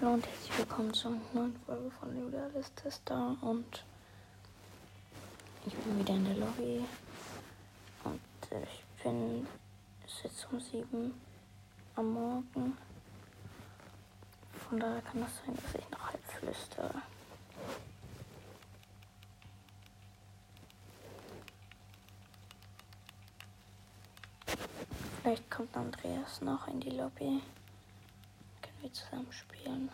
Hallo und herzlich willkommen zu einer neuen Folge von Julialis Tester und ich bin wieder in der Lobby und ich bin es jetzt um 7 am Morgen. Von daher kann das sein, dass ich noch halb flüstere. Vielleicht kommt Andreas noch in die Lobby. Wir zusammen spielen.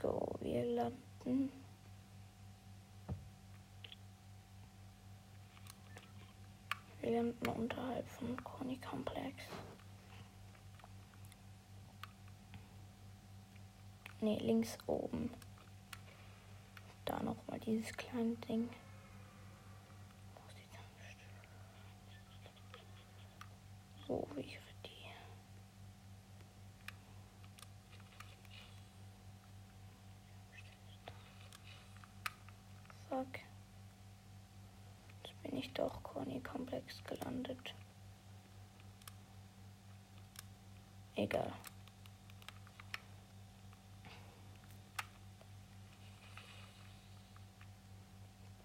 Go. Wir landen. Wir landen unterhalb von Conny Complex. Ne, links oben. Da nochmal dieses kleine Ding. Wo ist die Tankstelle? So wäre die. Fuck. Jetzt bin ich doch Conny Komplex gelandet.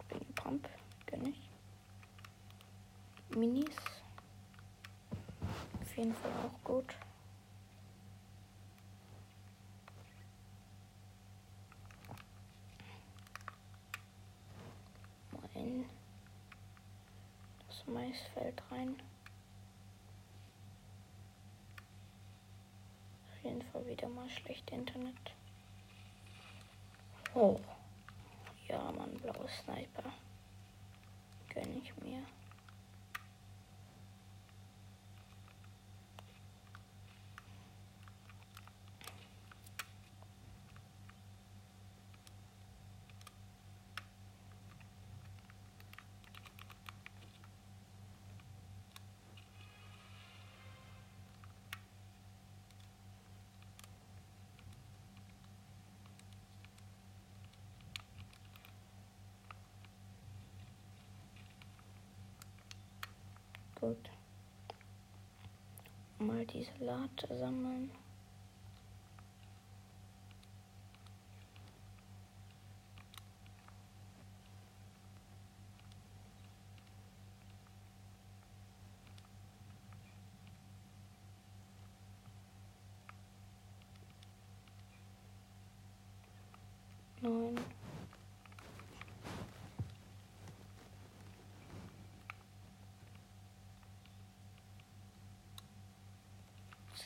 Bin Pump, gönn ich. Minis. Auf jeden Fall auch gut. Mal in das Maisfeld rein. Jeden Fall wieder mal schlecht Internet. Oh. Ja, Mann, blauer Sniper. Gönn ich mir. Gut. Mal diese Late sammeln.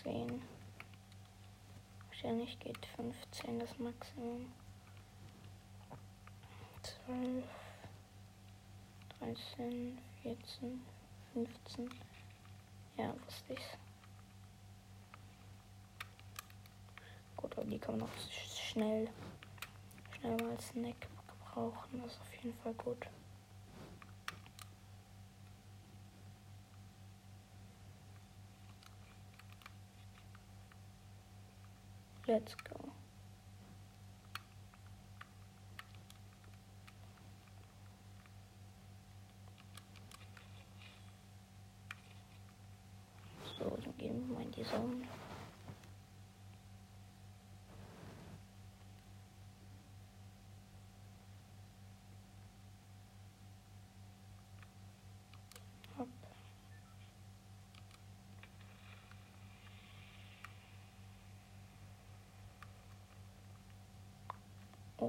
10. Wahrscheinlich geht 15 das Maximum. 12, 13, 14, 15. Ja, wusste ich's. Gut, aber die kann man auch schnell, schnell mal als Snack gebrauchen. Das ist auf jeden Fall gut. Let's go. So, dann gehen wir mal in die Zone.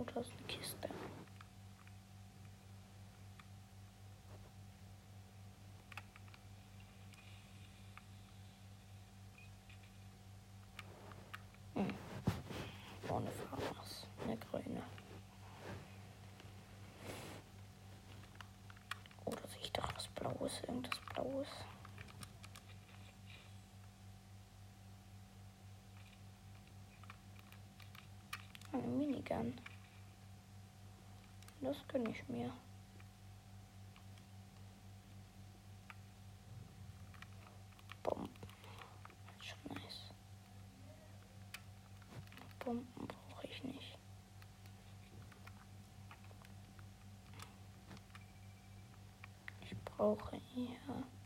Oh, da ist eine Kiste. Hm. Ohne Farmers. Eine grüne. Oder sehe ich doch was Blaues, irgendwas Blaues. Eine Minigun. Das gönne ich mir. Bomben. Schon nice. Bomben brauche ich nicht. Ich brauche eher.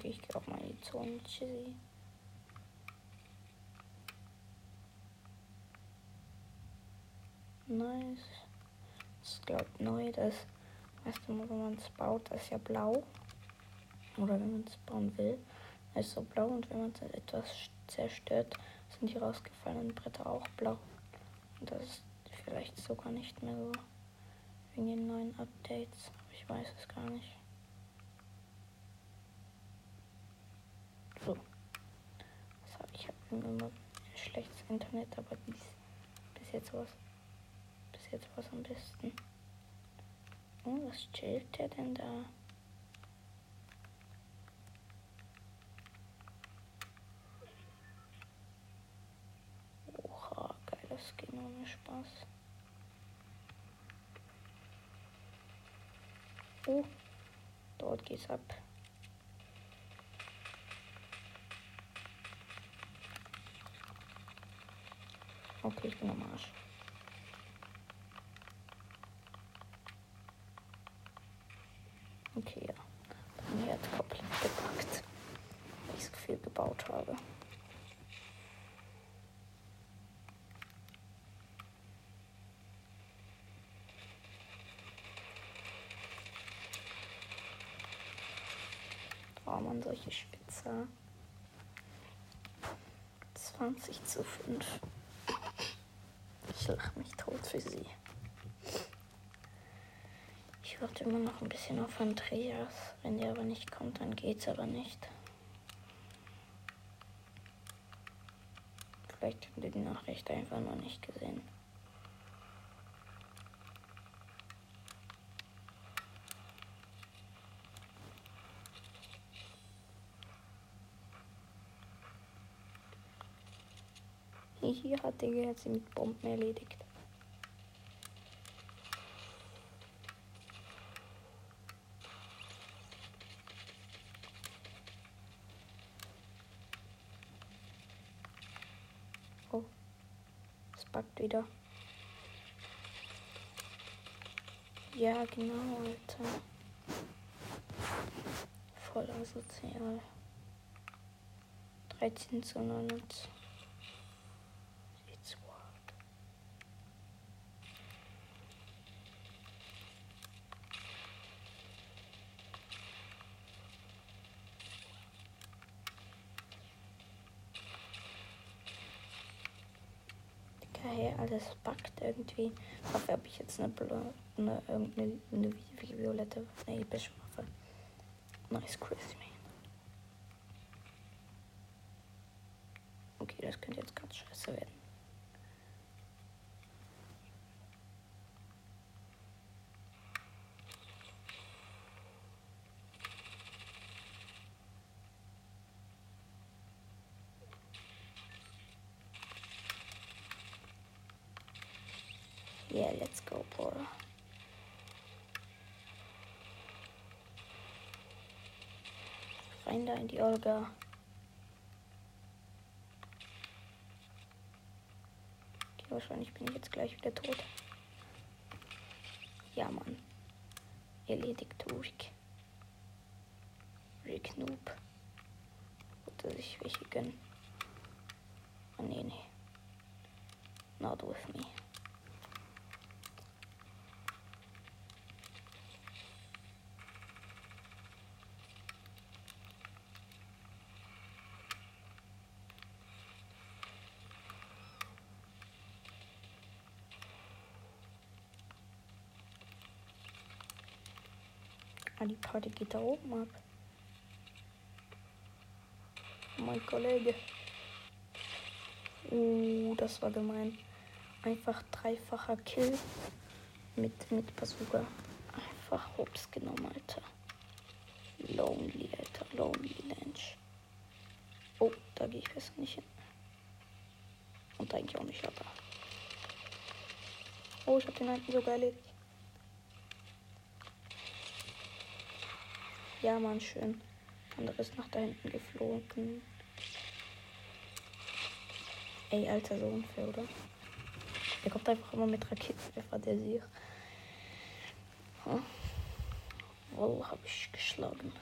Und ich gehe auch mal in die Zone Chizzy. Nice. Das ich neu. Das weißt du, wenn man es baut, ist ja blau. Oder wenn man es bauen will, ist so blau. Und wenn man es etwas zerstört, sind die rausgefallenen Bretter auch blau. Und das ist vielleicht sogar nicht mehr so wegen den neuen Updates. Ich weiß es gar nicht. So. Was habe immer schlechtes Internet, aber bis, bis jetzt was. Bis jetzt was am besten. Oh, was chillt der denn da? Oha, geiles Skin ohne Spaß. Oh, dort geht's ab. Okay, ich bin am Arsch. Okay, ja. Bei mir hat komplett gepackt, weil ich so viel gebaut habe. Oh man, solche Spitzer. 20 zu 5. Ich lache mich tot für sie. Ich warte immer noch ein bisschen auf Andreas. Wenn der aber nicht kommt, dann geht's aber nicht. Vielleicht haben die Nachricht einfach noch nicht gesehen. Hier hat jetzt mit Bomben erledigt. Oh, es backt wieder. Ja, genau, Alter. Voll asozial. 13 zu 29. It's what? Geil, alles backt irgendwie. Habe ich jetzt eine, Bla eine, eine vi- violette, eine epische Waffe. Nice man. Okay, das könnte jetzt ganz scheiße werden. Yeah, let's go, bro. Da in die Olga. Okay, wahrscheinlich bin ich jetzt gleich wieder tot. Ja, Mann. Erledigt Rick. Rick Noob. Wollte sich welche gönnen. Oh, nee, nee. Not with me. Ah, die Party geht da oben ab. Mein Kollege. Uh, das war gemein. Einfach dreifacher Kill mit, mit Bazooka. Einfach Hops genommen, Alter. Lonely, Alter. Lonely Lange. Oh, da gehe ich besser nicht hin. Und eigentlich auch nicht, aber. Oh, ich habe den alten sogar erledigt. Ja, Mann, schön. Andere ist nach da hinten geflogen. Ey, Alter, so unfair, oder? Der kommt einfach immer mit Raketenwerfer, der sich. Hm? Wohl habe ich geschlagen.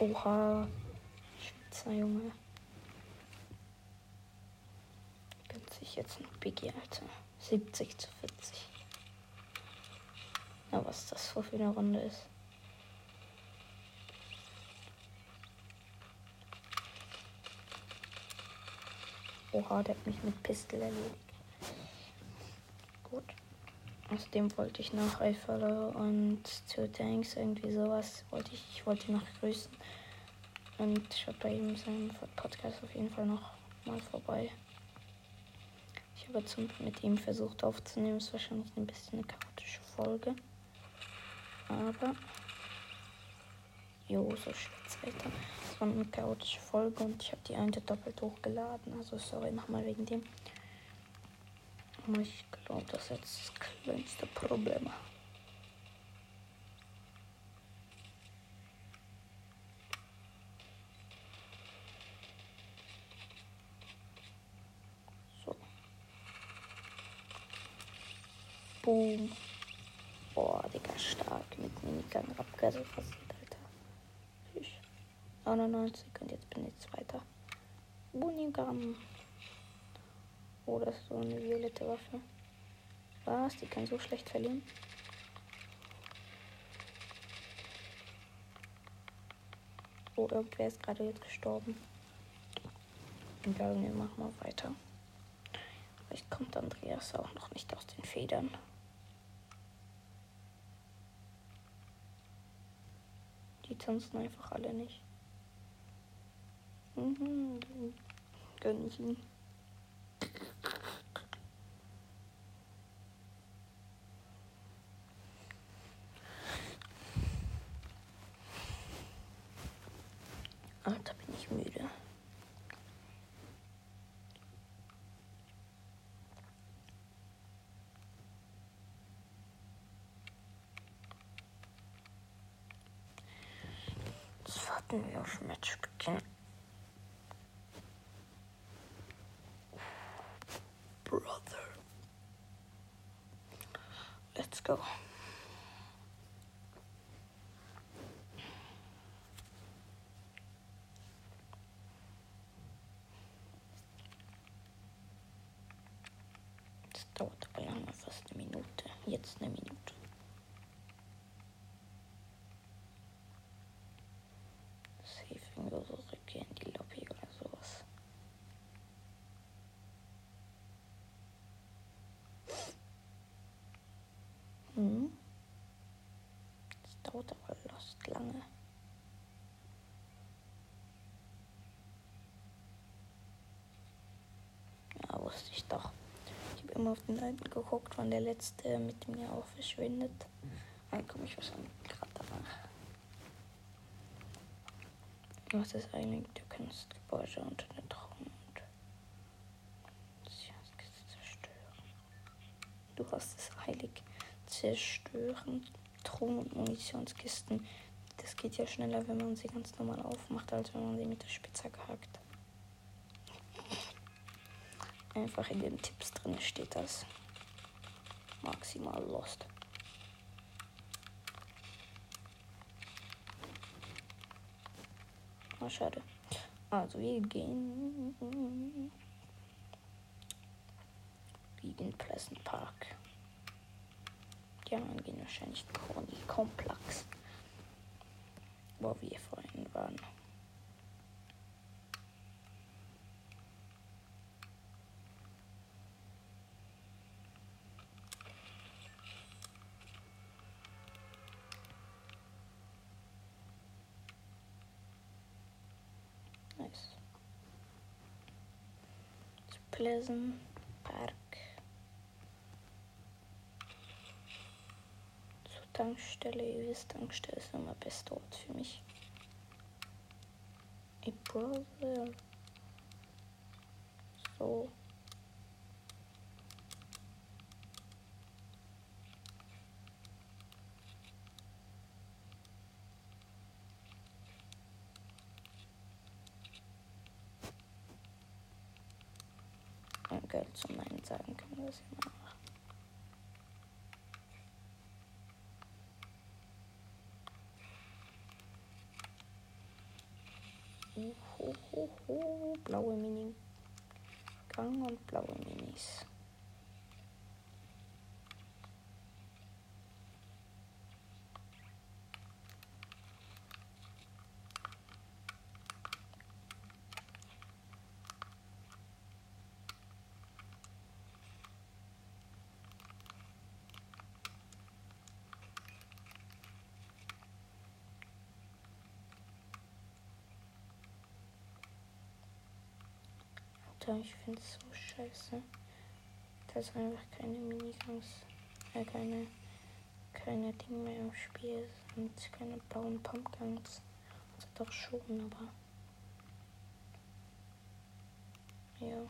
Oha. Schweizer Junge. Gönnt sich jetzt noch Biggie, Alter. 70 zu 40. Na, was das für eine Runde ist. Oha, der hat mich mit Pistol erledigt. Außerdem wollte ich nach Eiffel und zu Tanks irgendwie sowas. Wollte ich, ich wollte noch grüßen. Und schaut bei ihm seinen Podcast auf jeden Fall noch mal vorbei. Ich habe zum, mit ihm versucht aufzunehmen. Ist wahrscheinlich ein bisschen eine chaotische Folge. Aber. Jo, so schwitzt Alter. Es war eine chaotische Folge und ich habe die eine doppelt hochgeladen. Also sorry nochmal wegen dem. Ich glaube, das ist jetzt das kleinste Problem. So. Boom. Boah, Digga, stark mit Minigun abgerasiert, Alter. Süß. 99 und jetzt bin ich Zweiter. Bunigan. Oh, das ist so eine violette Waffe. Was? Die kann so schlecht verlieren. Oh, irgendwer ist gerade jetzt gestorben. Egal, wir machen mal weiter. Vielleicht kommt Andreas auch noch nicht aus den Federn. Die tanzen einfach alle nicht. Mhm, gönn ich ihn. Alter, bin ich müde. Jetzt warten wir auf Matchbeginn. Brother. Let's go. Das dauert aber lange, fast eine Minute. Jetzt eine Minute. Safe irgendwo so Rückkehr in die Lobby oder sowas. Hm. Das dauert aber lost lange. Ja, wusste ich doch. Ich habe immer auf den alten geguckt, wann der letzte mit mir auch verschwindet. Dann komme ich wahrscheinlich gerade danach. Was ist eigentlich? Du kannst Gebäude unter den Traum. Du hast es heilig zerstören. Truhen und Munitionskisten. Das geht ja schneller, wenn man sie ganz normal aufmacht, als wenn man sie mit der Spitzhacke hackt. Einfach in den Tipps drin steht das. Maximal lost. Ah, schade. Also wir gehen gegen Pleasant Park. Die anderen gehen wahrscheinlich Corny Komplex. Wo wir vorhin waren. Nice. Pleasant Park. Zur Tankstelle. Ihr wisst, Tankstelle ist immer beste Ort für mich. Ich browse. So. Und Geld zum Nein sagen können wir das immer machen. Uhuhuhu, blaue Mini. Gang und blaue Minis. Alter, ich finde es so scheiße. Dass einfach keine Minigangs, äh, keine, keine Dinge mehr im Spiel sind, keine blauen Pumpguns. Also doch schon, aber. Ja.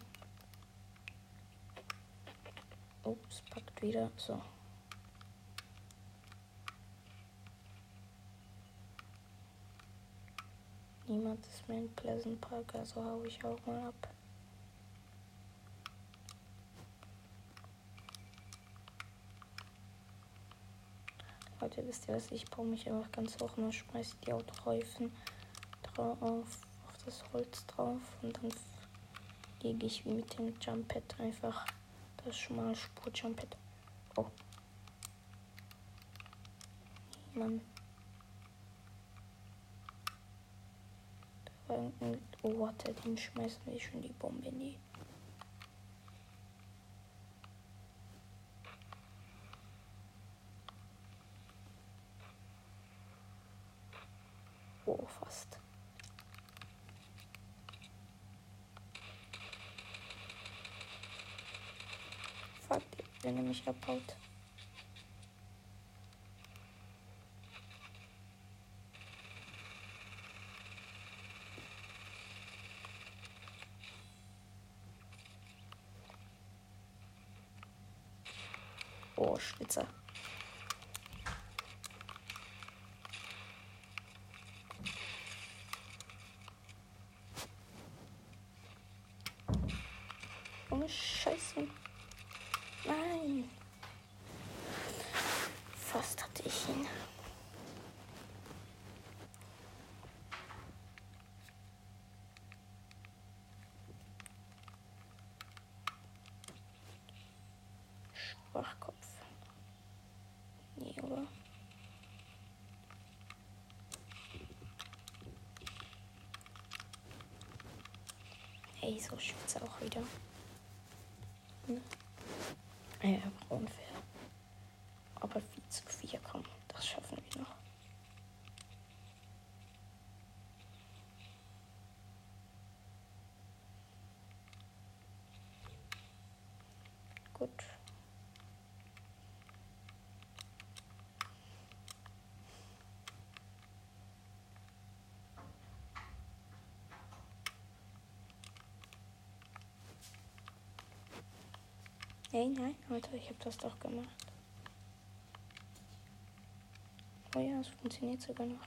Ups, packt wieder. So. Niemand ist mehr in Pleasant Park, also hau ich auch mal ab. Leute, wisst ihr was? Ich baue mich einfach ganz hoch und schmeiße die Autoreifen drauf, auf das Holz drauf und dann lege ich wie mit dem Jumpet einfach das schmale Spur Jumpet. Oh. Mann. Oh, warte, den schmeißen wir schon die Bombe in die. Oh, fast. Fuck, wenn er mich abhaut. Oh, Schlitzer. Oh, Scheiße. Nein. Fast hatte ich ihn. Schwachkopf. Nee, oder? Ey, so schwitze auch wieder. Ne? Ja, aber unfair. Aber viel zu viel, komm, das schaffen wir noch. Gut. Nein, nein, Alter, ich habe das doch gemacht. Oh ja, es funktioniert sogar noch.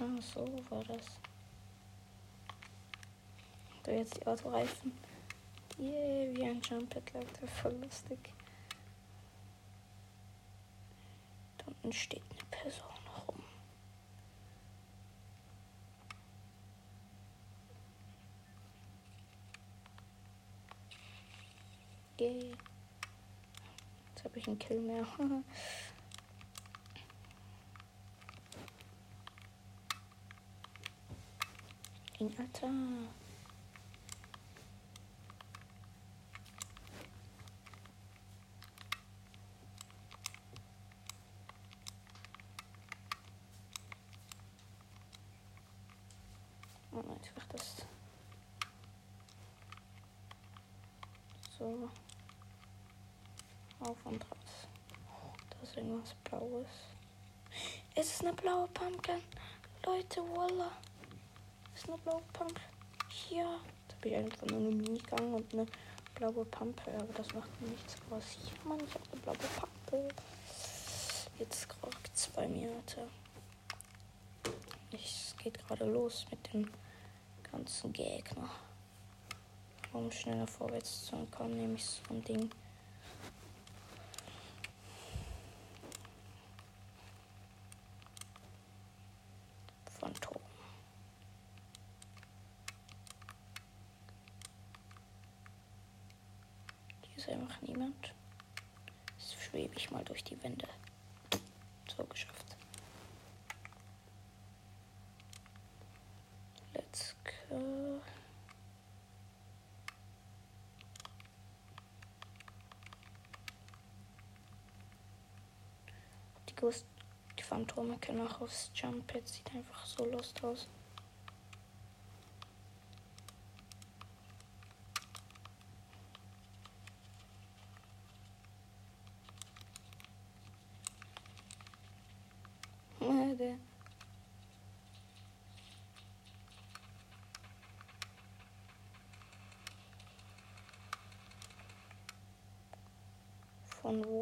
Ah, so war das. er jetzt die Autoreifen. Yay, wie ein Jumpet läuft er voll lustig. Da unten steht eine Person rum. Yay. Jetzt habe ich einen Kill mehr. In Alter. Oh so auf und raus. Da ist irgendwas Blaues. Es ist eine blaue Pumpkin. Leute, voila. Eine blaue Pump. Hier. Jetzt habe ich einfach nur eine Minigang und eine blaue Pampe. Aber das macht nichts aus. Hier, Mann, ich habe eine blaue Pampe. Jetzt krockt es bei mir, Alter. Es geht gerade los mit dem ganzen Gegner. Um schneller vorwärts zu kommen, nehme ich so ein Ding. Phantom. Hier ist einfach niemand. Jetzt schwebe ich mal durch die Wände. So geschafft. Let's go. Die Ghost, die Können auch aufs Jump. Jetzt sieht einfach so lost aus. Von wo?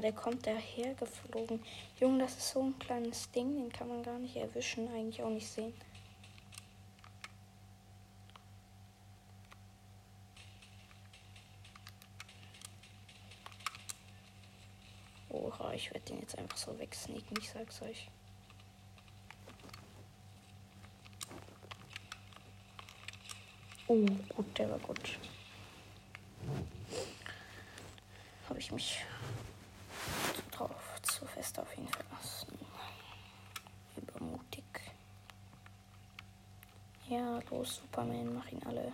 Ah, der kommt daher geflogen. Junge, das ist so ein kleines Ding, den kann man gar nicht erwischen, eigentlich auch nicht sehen. Oha, ich werde den jetzt einfach so wegsneaken, ich sag's euch. Oh, gut, der war gut. Habe ich mich drauf zu fest auf ihn verlassen. Übermutig. Ja, los, Superman, mach ihn alle.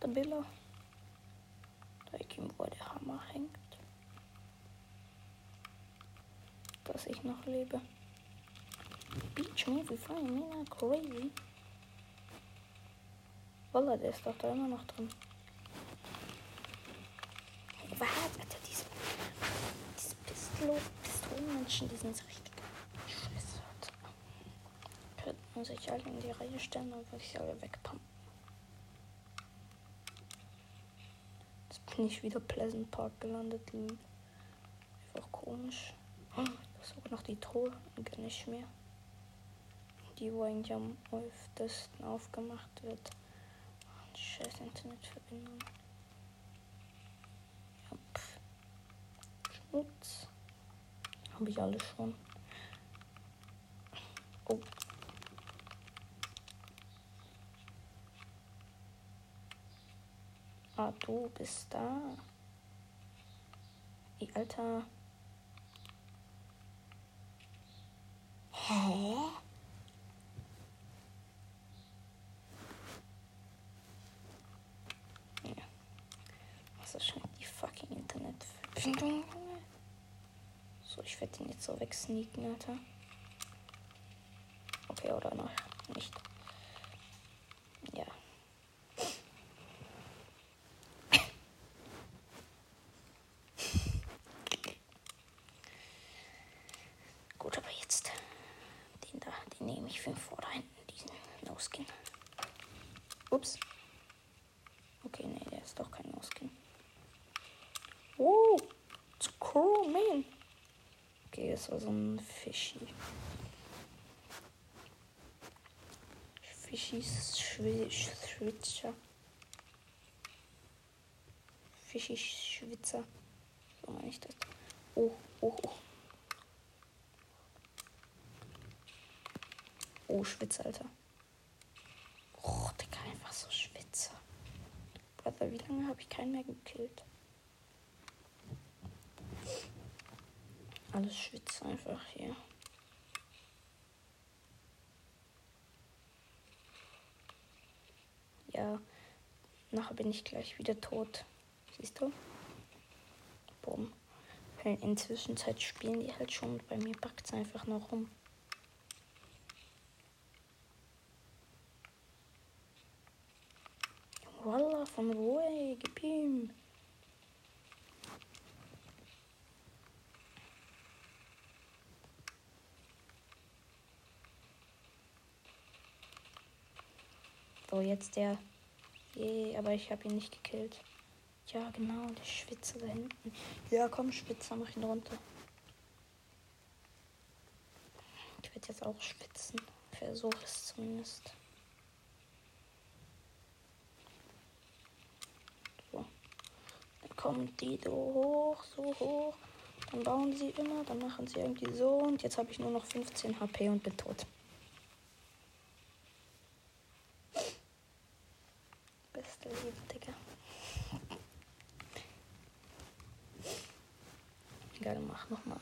Der. Da ich ihm, wo der Hammer hängt. Dass ich noch lebe. Beach Movie Fine, mega crazy. Wallah, der ist doch da immer noch drin. Was? Alter, diese, diese Pistolo, Pistolenmenschen, die sind so richtig scheiße. Könnten sich alle in die Reihe stellen und würde ich alle wegpumpen. Jetzt bin ich wieder Pleasant Park gelandet. Einfach komisch. Oh, ist sogar noch die Truhe. Gönn ich mir. Die, wo eigentlich am öftesten aufgemacht wird. Oh, scheiß Internetverbindung. Ja, pff. Schmutz. Habe ich alle schon. Oh. Ah, du bist da. Ey, Alter. Hä? Ja. Was ist schon die fucking Internetverbindung? So, ich werde ihn jetzt so wegsneaken, Alter. Okay, oder noch nicht. Ja. Gut, aber jetzt den da, den nehme ich für vor da diesen No-Skin. Ups. Okay, nee, der ist das war so ein Fischi. Fischis Schwitzer. Fischis Schwitzer. So meine ich das. Oh, oh, oh. Oh, Schwitzer, Alter. Oh, Digga, einfach so Schwitzer. Brother, wie lange habe ich keinen mehr gekillt? Alles schwitzt einfach hier. Ja, nachher bin ich gleich wieder tot. Siehst du? Boom. In Zwischenzeit spielen die halt schon. Bei mir packt es einfach noch rum. Wallah, von wo, ey? Gib ihm. So, jetzt der. Je, aber ich habe ihn nicht gekillt. Ja, genau, der Schwitzer da hinten. Ja, komm, Schwitzer, mach ihn runter. Ich werde jetzt auch schwitzen. Versuche es zumindest. So. Dann kommen die so hoch, so hoch. Dann bauen sie immer, dann machen sie irgendwie so. Und jetzt habe ich nur noch 15 HP und bin tot. nochmal.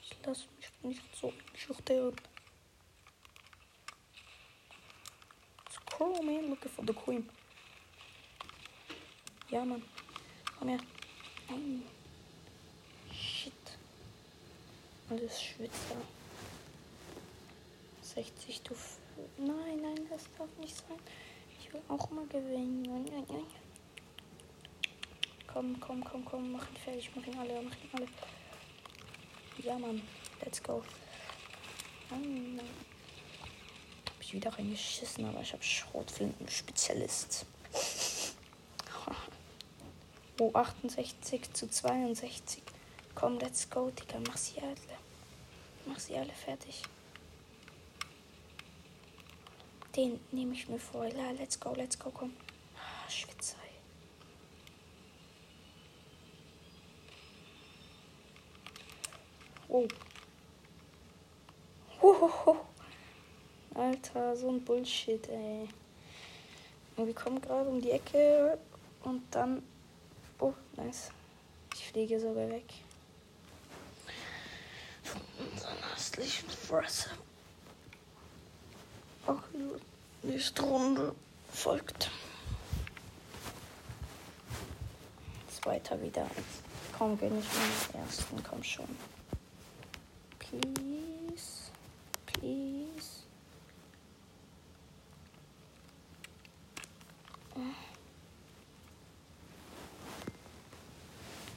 Ich lasse mich nicht so schüchtern. Scroll, man. Looking for the queen. Ja, Mann. Komm her. Nein. Shit. Alles Schwitzer. 60 du. Nein, nein, das darf nicht sein. Ich will auch mal gewinnen. Nein, nein, nein. Komm, komm, komm, komm, mach ihn fertig, mach ihn alle, mach ihn alle. Ja, Mann, let's go. Nein, nein. Hab ich wieder reingeschissen, aber ich hab Schrotflinten-Spezialist. Oh, 68 zu 62. Komm, let's go, Digga. Mach sie alle. Mach sie alle fertig. Den nehme ich mir vor. Ja, let's go, let's go, komm. Ah, Schwitzer. Oh. Hohoho. Alter, so ein Bullshit, ey. Und wir kommen gerade um die Ecke und dann. Oh, nice. Ich fliege sogar weg. Von unseren hässlichen Fresse. Ach, nächste Runde folgt. Zweiter wieder. Kaum gönne ich mir den ersten, komm schon. Please. Please.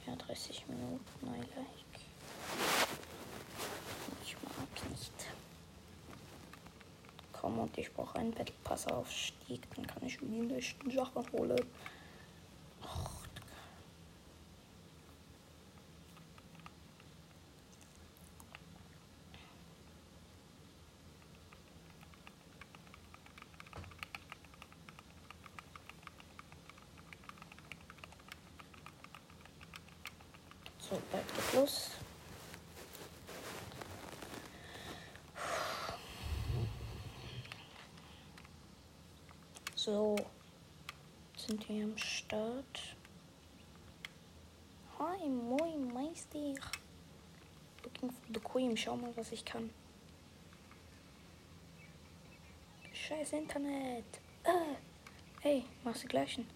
Ja, 30 Minuten, I like. Ich mag nicht. Komm, und ich brauche einen Battle Pass Aufstieg, dann kann ich die nächsten Sachen holen. So, bald geht los. So, sind wir am Start. Hi, moin, Meister. Looking for the Queen. Schau mal, was ich kann. Scheiß Internet. Ah. Hey, machst du gleichen.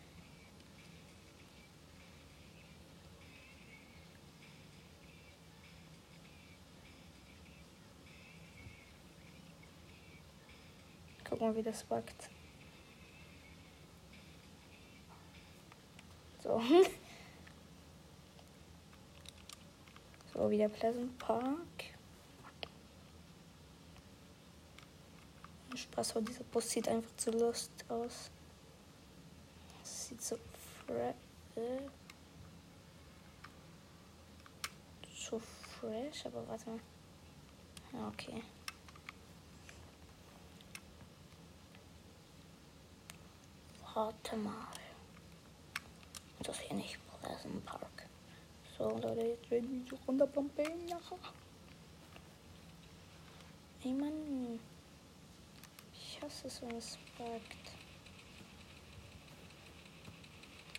Guck mal, wie das backt. So. So, wieder Pleasant Park. Spaß, aber dieser Bus sieht einfach zu lust aus. Das sieht so fre äh, so Trash, aber warte mal. Ja, okay. Warte mal. Das hier nicht Pleasant Park. So, Leute, jetzt werden wir so runterpumpen nachher. Ey, Mann. Ich hasse es, wenn es buggt.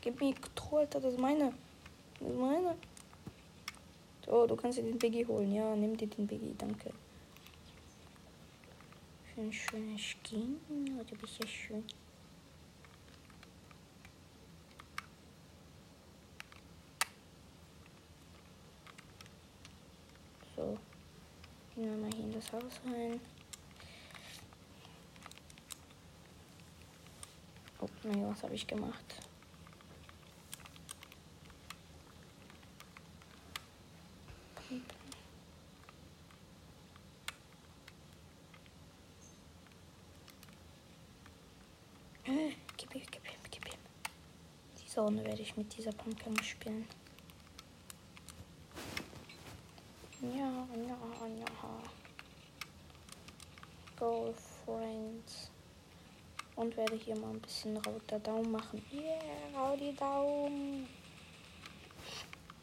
Gib mir Control, das ist meine. Das ist meine. So, du kannst dir den Biggie holen. Ja, nimm dir den Biggie, danke. Ein schönes Skin. Oh, du bist ja schön. So. Gehen wir mal hier in das Haus rein. Oh, nein, was habe ich gemacht? Äh, Gib ihm, gib ihm, gib ihm. Diese Runde werde ich mit dieser Pumpkin spielen. Ja, ja, ja. Girlfriends. Und werde hier mal ein bisschen rauter Daumen machen. Yeah, rau die Daumen.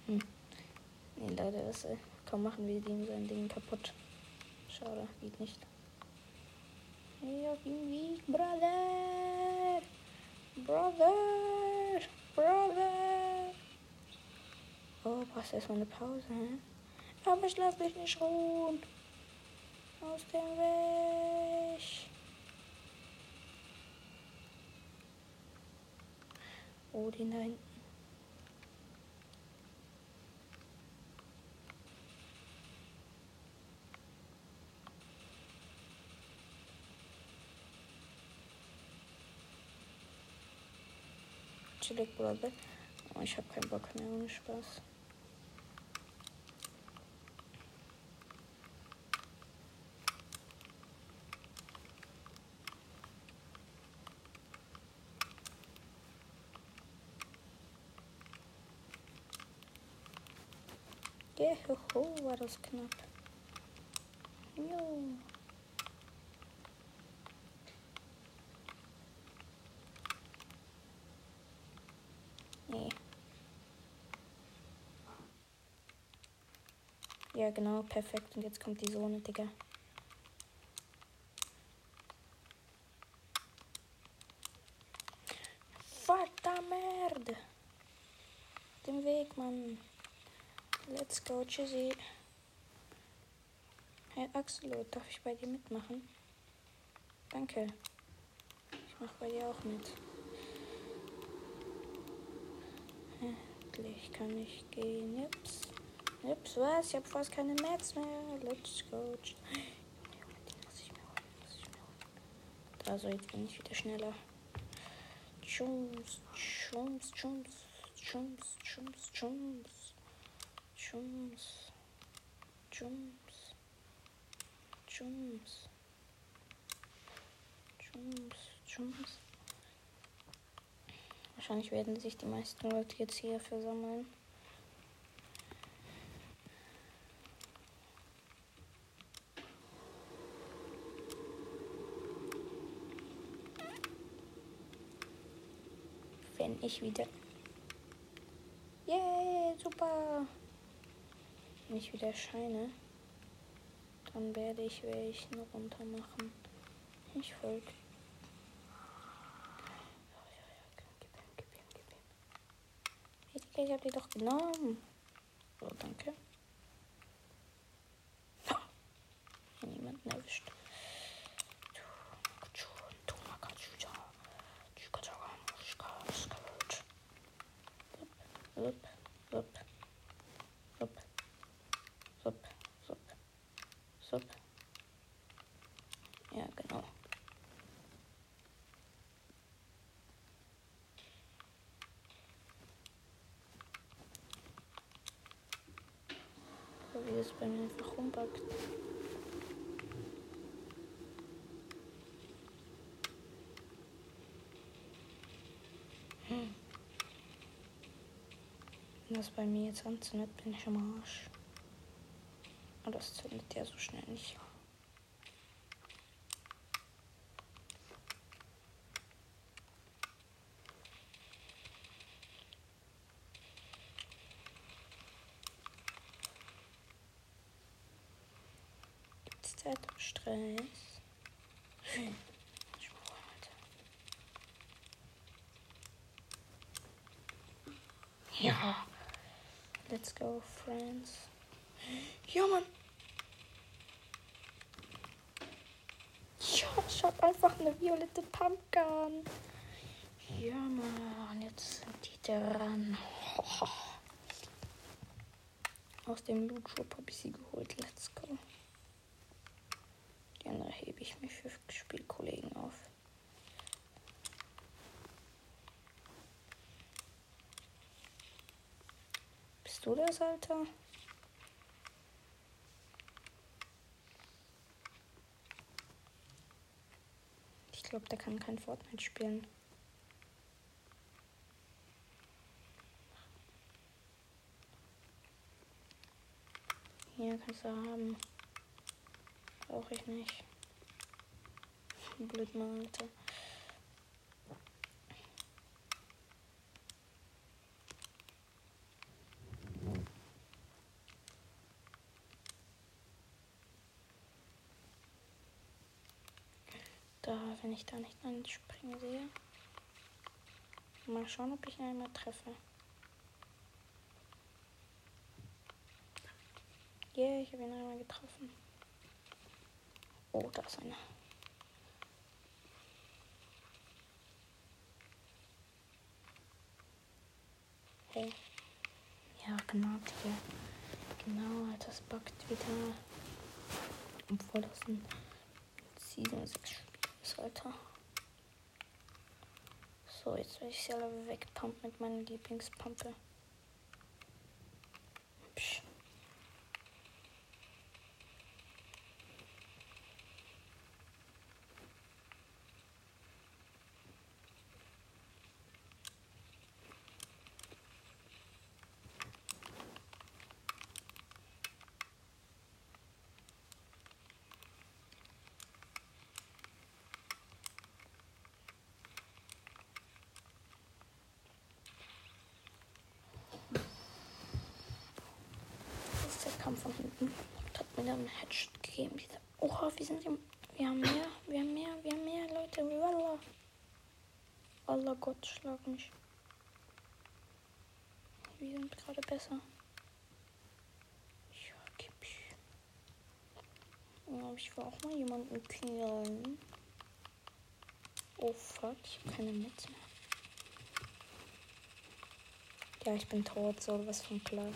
Hm. Nee, leider ist äh, kaum machen wir dem sein Ding kaputt. Schade, geht nicht. Ja, wie, Brother! Brother! Brother! Oh, brauchst erstmal eine Pause, hä? Aber ich lass mich nicht ruhen. Aus dem Weg. Oh, den da hinten. Chillig, Brother. Oh, ich habe keinen Bock mehr, ohne Spaß. Hoho, war das knapp. Jo. Nee. Ja, genau, perfekt. Und jetzt kommt die Sonne, Digga. Verdammte Merde. Den Weg, Mann. Let's go, tschüssi. Hey Axel, darf ich bei dir mitmachen? Danke. Ich mach bei dir auch mit. Endlich kann ich gehen. Nips. Nips, was? Ich hab fast keine Mats mehr. Let's go. Da, so jetzt bin ich wieder schneller. Chums, chums, chums, chums, chums, chums. Chums. Chums. Chums. Chums. Chums. Wahrscheinlich werden sich die meisten Leute jetzt hier versammeln. Wenn ich wieder. Yay, super! Wenn ich wieder scheine, dann werde ich welchen runter machen. Ich folge. Ich habe die doch genommen. So, danke. Niemanden erwischt. Es bei mir einfach rumbackt. Hm. Wenn das bei mir jetzt anzündet, bin ich am Arsch. Und das zündet ja so schnell nicht. Gibt's da Stress? Hm. Ja. Let's go, friends. Ja, Mann. Ja, ich hab violette Pumpgun. Ja, Mann. Jetzt sind die dran. Aus dem Loot Shop habe ich sie geholt. Let's go. Dann hebe ich mich für Spielkollegen auf. du das, Alter? Glaube, der kann kein Fortnite spielen. Hier kannst du haben. Brauche ich nicht. Blöd, Alter. Da, wenn ich da nicht anspringen sehe. Mal schauen, ob ich ihn einmal treffe. Yeah, ich habe ihn einmal getroffen. Oh, da ist einer. Hey. Ja, genau, Digga. Genau, das backt wieder. Obwohl das ein Season 6 ist, Alter. So, jetzt werde ich sie alle wegpumpen mit meiner Lieblingspumpe. Kam von hinten und hat mir dann einen Headshot gegeben. Diese, oha, wir sind im, wir haben mehr, wir haben mehr, wir haben mehr, Leute. Wallah. Allah Gott, schlag mich. Wir sind gerade besser. Ja, gib ich. Ja, ich will auch mal jemanden killen. Oh fuck, ich habe keine Netz mehr. Ja, ich bin tot, so was von klar.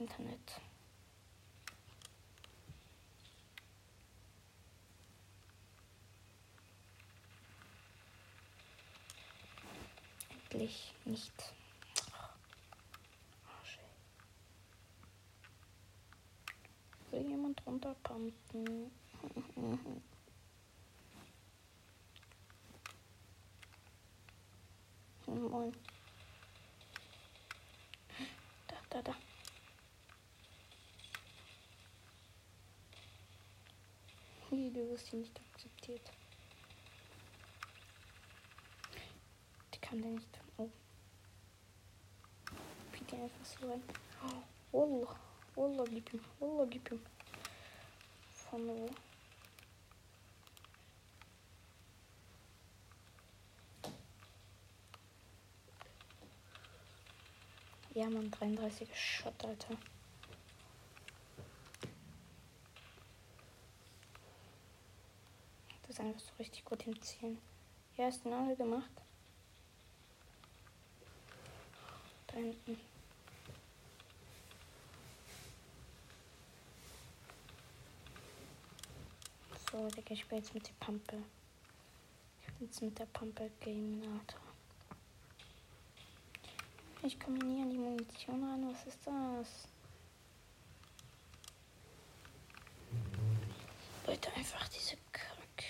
Internet. Endlich nicht. Will jemand runterpumpen? Moin. Da, da, da. Nee, du wirst hier nicht akzeptiert. Die kann der nicht. Oh. Bitte einfach so rein. Oh, Wallah. Wallah, gib ihm. Wallah, gib ihm. Wo? Ja, man, 33er Shot, Alter. ist einfach so richtig gut im Zielen. Hast du alle gemacht. Da hinten. So, ich spiele jetzt mit der Pumpe. Ich habe jetzt mit der Pumpe Game Auto. Ich komme nie an die Munition ran. Was ist das? heute einfach diese Kack.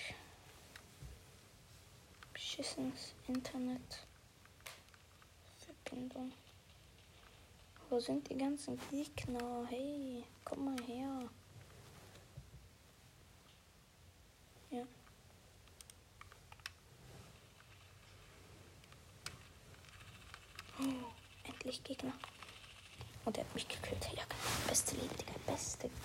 Beschissenes Internet. Verbindung. Wo sind die ganzen Gegner? Hey, komm mal her. Ja. Oh, endlich Gegner. Und er hat mich gekillt. Ja. Beste Leben, Digga. Beste Leben.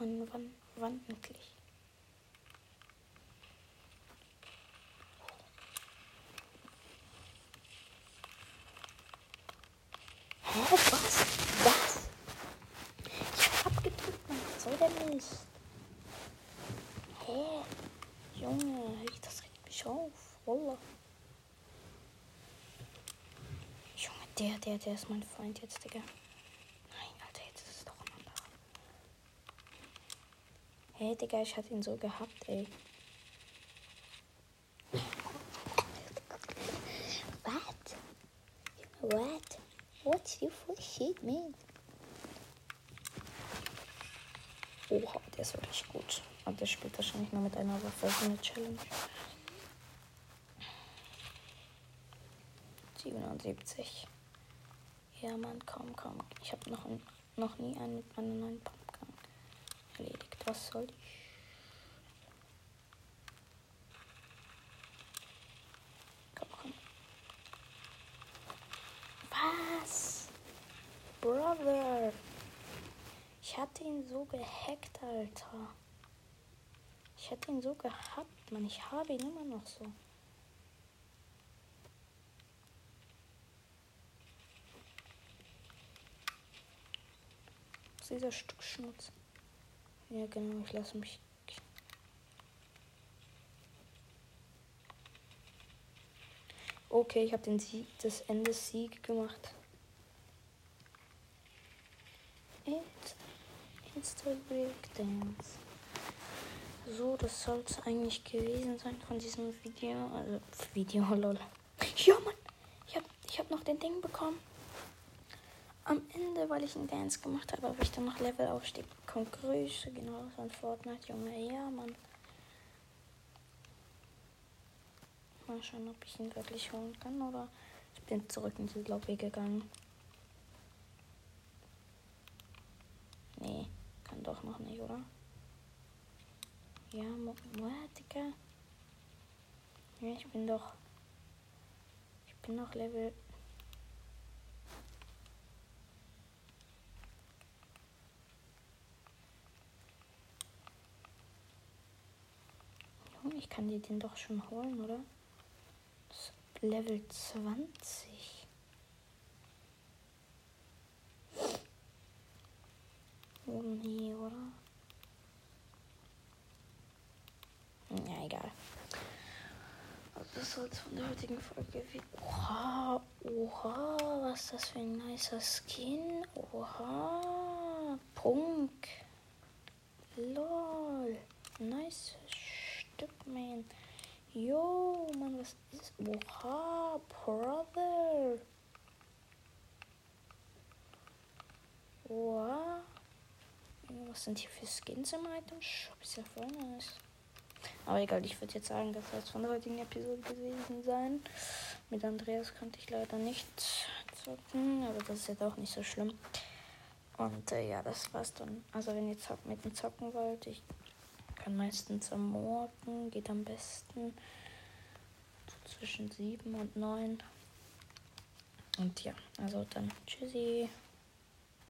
Mann, wann, wann endlich? Hä, was? Was? Ich hab abgedrückt, Mann. Was soll der Mist? Hä? Junge, hey, das regt mich auf. Wallah. Junge, der, der, der ist mein Feind jetzt, Digga. Nein, Alter, jetzt ist es doch ein anderer. Hey, Digga, ich hatte ihn so gehabt, ey. What? What? What's you for shit, man? Oha, der ist wirklich gut. Aber der spielt wahrscheinlich nur mit einer Waffe so eine Challenge. 77. Ja, Mann, komm, komm. Ich habe noch, noch nie einen mit meiner neuen Pumpgun erledigt. Was soll ich? Komm, komm. Was? Brother. Ich hatte ihn so gehackt, Alter. Ich hätte ihn so gehabt, Mann. Ich habe ihn immer noch so. Dieser Stück Schmutz? Ja, genau. Ich lasse mich. Okay, ich habe den Sieg, das Ende Sieg gemacht. It's, Breakdance. So, das soll es eigentlich gewesen sein von diesem Video. Also, Video, lol. Ja, Mann. Ich habe ich hab noch den Ding bekommen. Am Ende, weil ich einen Dance gemacht habe, habe ich dann noch Levelaufstieg bekommen. Grüße, genau, von Fortnite, Junge. Ja, Mann. Mal schauen, ob ich ihn wirklich holen kann oder ich bin zurück in die Lobby gegangen. Nee, kann doch noch nicht, oder? Ja, Digga. Ja, ich bin doch. Ich bin noch Level. Junge, ich kann dir den doch schon holen, oder? Level 20. Oh nee, oder? Ja, egal. Also das soll es von der heutigen Folge wie. Oha, oha, was ist das für ein nicer Skin? Oha, Punk. Lol. Nice Stück, man. Yo, Mann, was ist. Oha, Brother. Oha. Was sind hier für Skins im Item Shop? Ist ja voll nice. Aber egal, ich würde jetzt sagen, das soll von der heutigen Episode gewesen sein. Mit Andreas konnte ich leider nicht zocken, aber das ist jetzt auch nicht so schlimm. Und äh, ja, das war's dann. Also wenn ihr zock mit dem zocken wollt, ich kann meistens am Morgen, geht am besten zwischen 7 und 9. Und ja, also dann tschüssi.